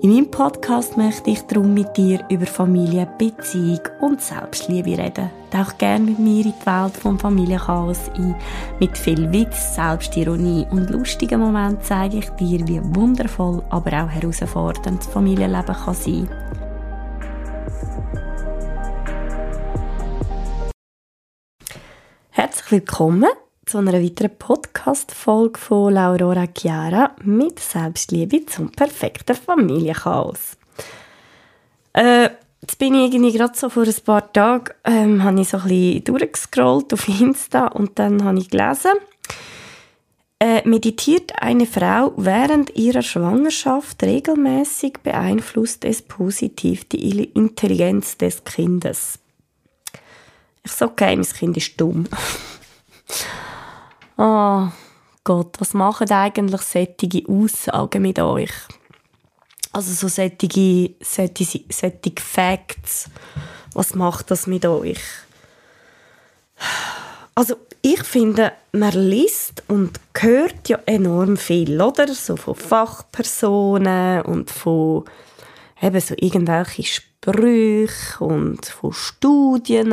In meinem Podcast möchte ich darum mit dir über Familie, Beziehung und Selbstliebe reden. Tauch gerne mit mir in die Welt vom Familienchaos ein. Mit viel Witz, Selbstironie und lustigen Momenten zeige ich dir, wie wundervoll, aber auch herausfordernd das Familienleben kann sein. Herzlich willkommen zu einer weiteren Podcast-Folge von Laurora Chiara mit Selbstliebe zum perfekten Familienchaos. Äh, jetzt bin ich irgendwie gerade so vor ein paar Tagen, ähm, habe ich so ein bisschen durchgescrollt auf Insta und dann habe ich gelesen, äh, meditiert eine Frau während ihrer Schwangerschaft regelmäßig beeinflusst es positiv die Intelligenz des Kindes. Ich sage, okay, mein Kind ist dumm. Oh Gott, was machen eigentlich solche Aussagen mit euch? Also so solche, solche, solche Facts. Was macht das mit euch? Also ich finde, man liest und hört ja enorm viel, oder? So von Fachpersonen und von eben so irgendwelche Sprüche und von Studien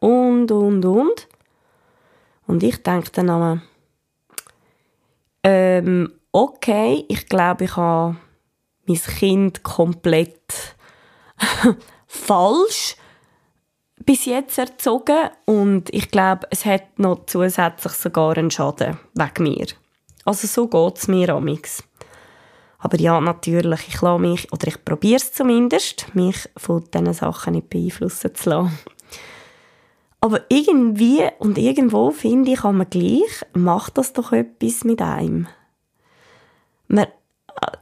und, und, und. Und ich denke dann einmal, ähm, okay, ich glaube, ich habe mein Kind komplett falsch bis jetzt erzogen und ich glaube, es hat noch zusätzlich sogar einen Schaden wegen mir. Also so geht es mir amix. Aber ja, natürlich, ich lasse mich, oder ich probiere es zumindest, mich von diesen Sachen nicht beeinflussen zu lassen. Aber irgendwie und irgendwo finde ich, kann man gleich, macht das doch etwas mit einem. Man,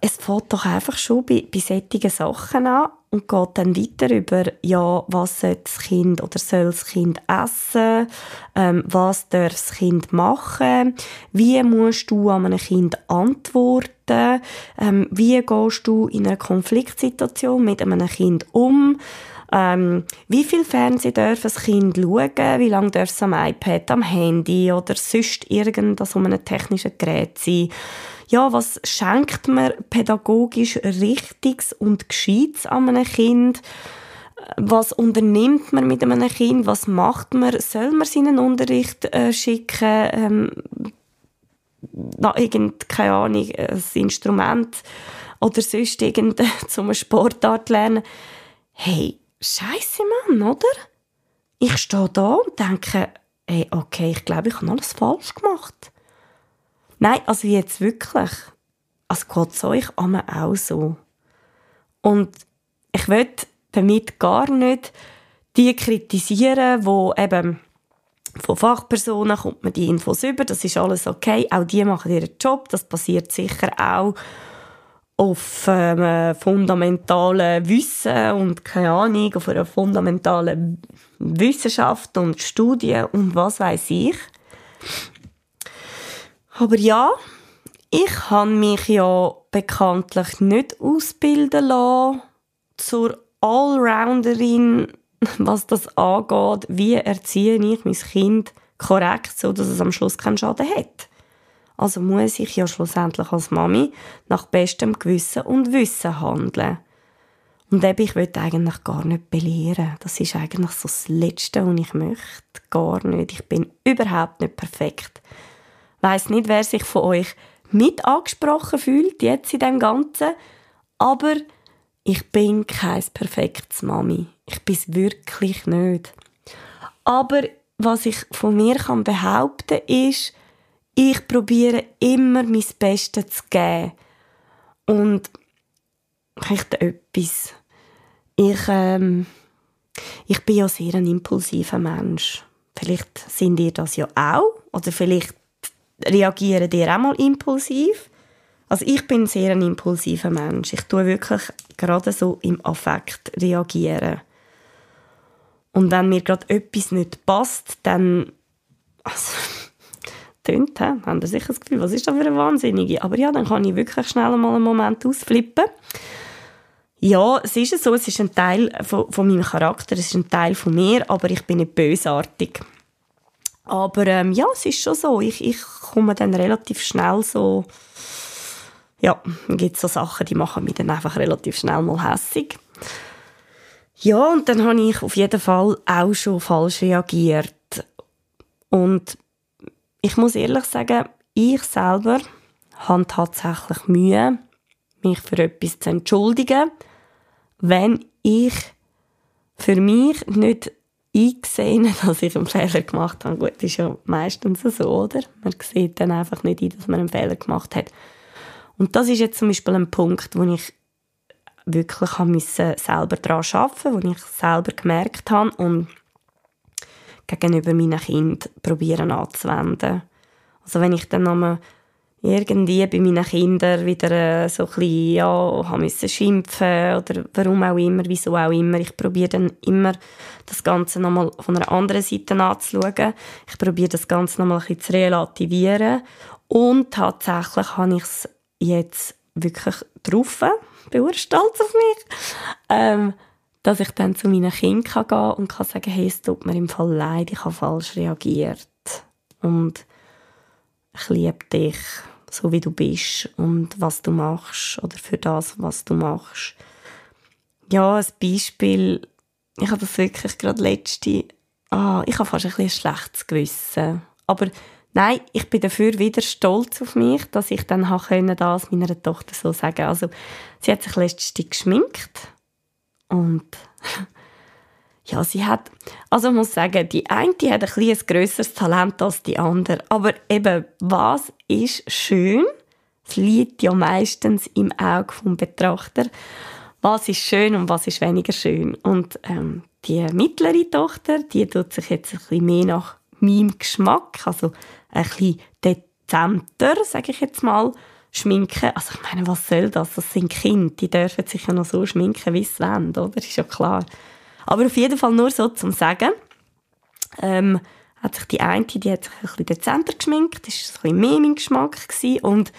es fängt doch einfach schon bei, bei solchen Sachen an und geht dann weiter über, ja, was soll das Kind oder soll das Kind essen, ähm, was darf das Kind machen, wie musst du an einem Kind antworten, ähm, wie gehst du in einer Konfliktsituation mit einem Kind um, ähm, wie viel Fernsehen darf das Kind schauen? Wie lange darf es am iPad, am Handy oder sonst irgendwas um einem technischen Gerät sein? Ja, was schenkt man pädagogisch Richtiges und Gescheites an einem Kind? Was unternimmt man mit einem Kind? Was macht man? Soll man seinen Unterricht äh, schicken? Ähm, na, irgend, keine Ahnung, ein Instrument oder sonst irgend zum Sportart lernen. Hey, Scheiße, Mann, oder? Ich stehe da und denke, ey, okay, ich glaube, ich habe alles falsch gemacht. Nein, also jetzt wirklich. Also geht es euch auch so. Und ich will damit gar nicht die kritisieren, wo eben von Fachpersonen kommt man die Infos über, das ist alles okay, auch die machen ihren Job, das passiert sicher auch auf ähm, fundamentalen Wissen und keine Ahnung, auf einer fundamentalen Wissenschaft und Studien und was weiß ich. Aber ja, ich habe mich ja bekanntlich nicht ausbilden lassen zur Allrounderin, was das angeht. Wie erziehe ich mein Kind korrekt, so dass es am Schluss keinen Schaden hat? Also muss ich ja schlussendlich als Mami nach bestem Gewissen und Wissen handeln. Und eben, ich will eigentlich gar nicht belehren. Das ist eigentlich so das Letzte, was ich möchte. Gar nicht. Ich bin überhaupt nicht perfekt. Weiss nicht, wer sich von euch mit angesprochen fühlt, jetzt in dem Ganzen. Aber ich bin kein perfektes Mami. Ich bin es wirklich nicht. Aber was ich von mir kann behaupten ist, ich probiere immer mein Bestes zu geben. Und vielleicht etwas. Ich, ähm, ich bin ja sehr ein impulsiver Mensch. Vielleicht sind ihr das ja auch. Oder vielleicht reagieren ihr auch mal impulsiv. Also ich bin sehr ein impulsiver Mensch. Ich tue wirklich gerade so im Affekt reagieren. Und wenn mir gerade etwas nicht passt, dann also, tönt, haben ihr sicher das Gefühl, was ist das für eine Wahnsinnige? Aber ja, dann kann ich wirklich schnell mal einen Moment ausflippen. Ja, es ist so, es ist ein Teil von, von meinem Charakter, es ist ein Teil von mir, aber ich bin nicht bösartig. Aber ähm, ja, es ist schon so, ich, ich komme dann relativ schnell so, ja, gibt so Sachen, die machen mich dann einfach relativ schnell mal hässig. Ja, und dann habe ich auf jeden Fall auch schon falsch reagiert. Und ich muss ehrlich sagen, ich selber habe tatsächlich Mühe, mich für etwas zu entschuldigen, wenn ich für mich nicht eingesehen, dass ich einen Fehler gemacht habe. Gut, ist ja meistens so, oder? Man sieht dann einfach nicht ein, dass man einen Fehler gemacht hat. Und das ist jetzt zum Beispiel ein Punkt, wo ich wirklich habe selber daran arbeiten wo ich selber gemerkt habe und gegenüber meinen Kindern probieren anzuwenden. Also wenn ich dann nochmal irgendwie bei meinen Kindern wieder äh, so ein bisschen, ja, haben müssen schimpfen oder warum auch immer, wieso auch immer. Ich probiere dann immer das Ganze nochmal von einer anderen Seite anzuschauen. Ich probiere das Ganze nochmal ein bisschen zu relativieren und tatsächlich habe ich es jetzt wirklich bin stolz auf mich, ähm, dass ich dann zu meinen Kindern gehen und kann sagen, hey, es tut mir im Fall leid, ich habe falsch reagiert und ich liebe dich so wie du bist und was du machst oder für das, was du machst. Ja, ein Beispiel, ich habe das wirklich gerade letzte, ah, ich habe fast ein bisschen ein schlechtes Gewissen. Aber nein, ich bin dafür wieder stolz auf mich, dass ich dann das meiner Tochter so sagen. Also, sie hat sich letztens geschminkt und ja, sie hat, also ich muss sagen, die eine die hat ein, ein grösseres Talent als die andere. Aber eben, was ist schön? Es liegt ja meistens im Auge vom Betrachter. Was ist schön und was ist weniger schön? Und ähm, die mittlere Tochter, die tut sich jetzt ein bisschen mehr nach meinem Geschmack, also ein bisschen dezenter, sage ich jetzt mal, schminken. Also ich meine, was soll das? Das sind Kinder, die dürfen sich ja noch so schminken, wie sie wollen, oder? Ist ja klar. Aber auf jeden Fall nur so zum Sagen. Ähm, hat sich die eine, die hat sich ein bisschen dezenter geschminkt, das war ein bisschen mehr mein Geschmack gewesen. und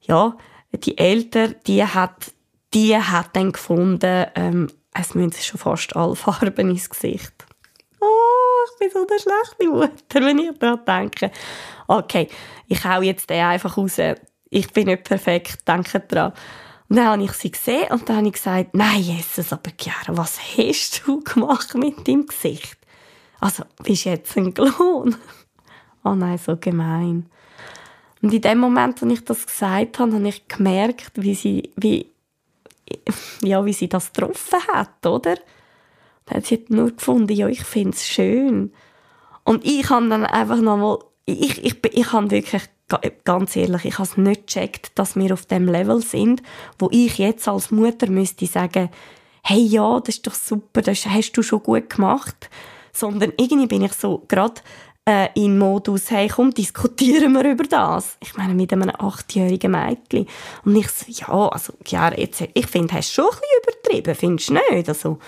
ja, die Ältere, die hat, die hat dann gefunden, ähm, es müssen schon fast alle Farben ins Gesicht. Oh, ich bin so eine schlechte Mutter, wenn ich daran denke. Okay, ich hau jetzt den einfach raus. Ich bin nicht perfekt, denke dran. Und dann habe ich sie gesehen und dann habe ich gesagt, nein, Jesus, aber Chiara, was hast du gemacht mit deinem Gesicht? Also, bist jetzt ein Klon? oh nein, so gemein. Und in dem Moment, als ich das gesagt habe, habe ich gemerkt, wie sie, wie, ja, wie sie das getroffen hat, oder? Dann hat sie nur gefunden, ja, ich finde es schön. Und ich habe dann einfach nochmal, ich, ich, ich habe wirklich ganz ehrlich, ich habe es nicht gecheckt, dass wir auf dem Level sind, wo ich jetzt als Mutter müsste sagen, hey, ja, das ist doch super, das hast du schon gut gemacht. Sondern irgendwie bin ich so gerade äh, in Modus, hey, komm, diskutieren wir über das. Ich meine, mit einem achtjährigen Mädchen. Und ich so, ja, also, ja, jetzt, ich finde, hast du schon ein bisschen übertrieben, findest du nicht? Also,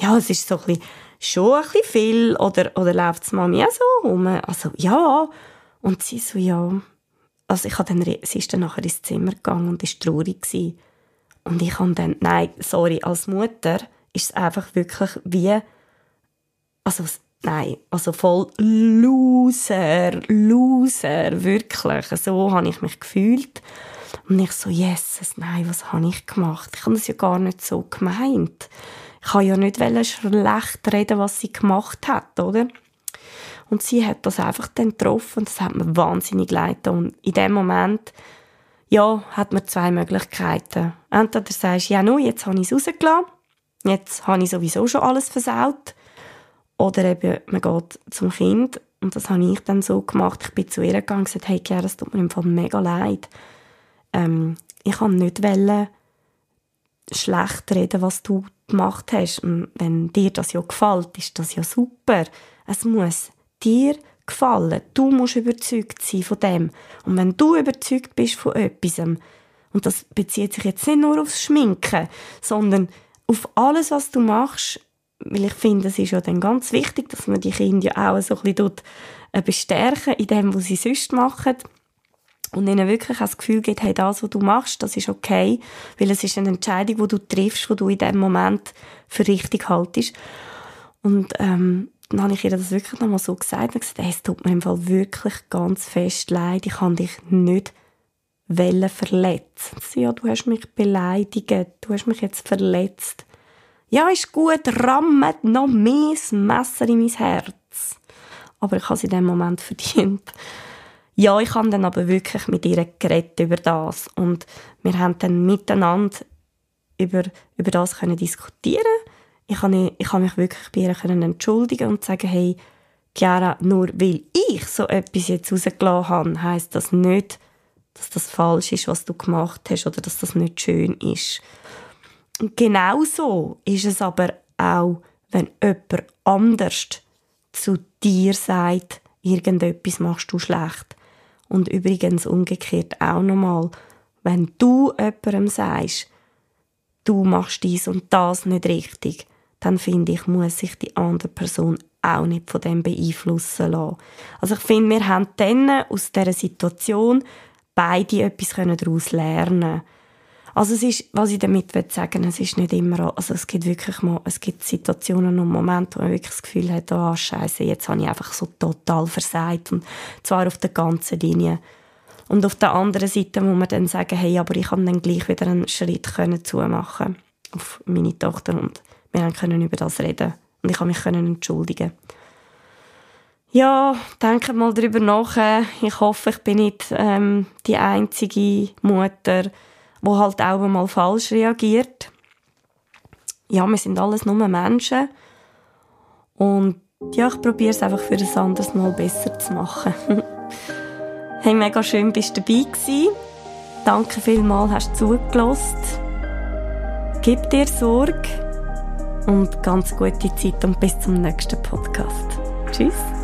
ja, es ist so ein bisschen, schon ein bisschen viel, oder, oder läuft es Mami auch so rum? Also, ja. Und sie so, ja, also ich dann, sie ist dann nachher ins Zimmer gegangen und ist traurig gewesen. Und ich habe dann, nein, sorry, als Mutter ist es einfach wirklich wie, also nein, also voll Loser, Loser, wirklich. So habe ich mich gefühlt. Und ich so, Jesus, nein, was habe ich gemacht? Ich habe das ja gar nicht so gemeint. Ich habe ja nicht schlecht reden, was sie gemacht hat, oder? Und sie hat das einfach dann getroffen und das hat mir wahnsinnig leid Und in dem Moment, ja, hat man zwei Möglichkeiten. Entweder sagst du, ja, nun, jetzt habe ich es rausgelassen, jetzt habe ich sowieso schon alles versaut. Oder eben, man geht zum Kind und das habe ich dann so gemacht. Ich bin zu ihr gegangen und gesagt, hey, Chiara, es tut mir im Fall mega leid. Ähm, ich kann nicht wollen, schlecht reden, was du gemacht hast. Und wenn dir das ja gefällt, ist das ja super. Es muss dir gefallen. Du musst überzeugt sein von dem. Und wenn du überzeugt bist von etwas, und das bezieht sich jetzt nicht nur aufs Schminken, sondern auf alles, was du machst, weil ich finde, es ist ja dann ganz wichtig, dass man die Kinder ja auch so ein bisschen äh, bestärken in dem, was sie sonst machen und ihnen wirklich das Gefühl gibt, hey, das, was du machst, das ist okay, weil es ist eine Entscheidung, die du triffst, die du in dem Moment für richtig haltest. Und ähm, dann habe ich ihr das wirklich nochmal so gesagt und gesagt, es tut mir im Fall wirklich ganz fest leid, ich kann dich nicht wollen verletzen. Sie, ja, du hast mich beleidigt, du hast mich jetzt verletzt. Ja, ist gut, rammet noch das Messer in mein Herz. Aber ich habe es in dem Moment verdient. Ja, ich habe dann aber wirklich mit ihr geredet über das und wir haben dann miteinander über, über das können diskutieren. Ich habe, ich mich wirklich bei ihr können entschuldigen und sagen, hey, Chiara, nur weil ich so etwas jetzt rausgelassen habe, heisst das nicht, dass das falsch ist, was du gemacht hast oder dass das nicht schön ist. Und genauso ist es aber auch, wenn jemand anders zu dir sagt, irgendetwas machst du schlecht. Und übrigens umgekehrt auch nochmal, wenn du jemandem sagst, du machst dies und das nicht richtig, dann finde ich, muss sich die andere Person auch nicht von dem beeinflussen lassen. Also ich finde, wir haben dann aus dieser Situation beide etwas daraus lernen also es ist, was ich damit sagen will, es ist nicht immer, also es gibt wirklich mal, es gibt Situationen und Momente, wo man wirklich das Gefühl hat, oh Scheiße, jetzt habe ich einfach so total versagt und zwar auf der ganzen Linie. Und auf der anderen Seite muss man dann sagen, hey, aber ich kann dann gleich wieder einen Schritt können zumachen auf meine Tochter und wir können über das reden und ich kann mich können entschuldigen. Ja, denke mal darüber nach. Ich hoffe, ich bin nicht ähm, die einzige Mutter, wo halt auch mal falsch reagiert. Ja, wir sind alles nur Menschen. Und ja, ich probiere es einfach für ein anderes Mal besser zu machen. hey, mega schön, bist du dabei gewesen. Danke vielmals, hast du zugelassen. Gib dir Sorge und ganz gute Zeit und bis zum nächsten Podcast. Tschüss.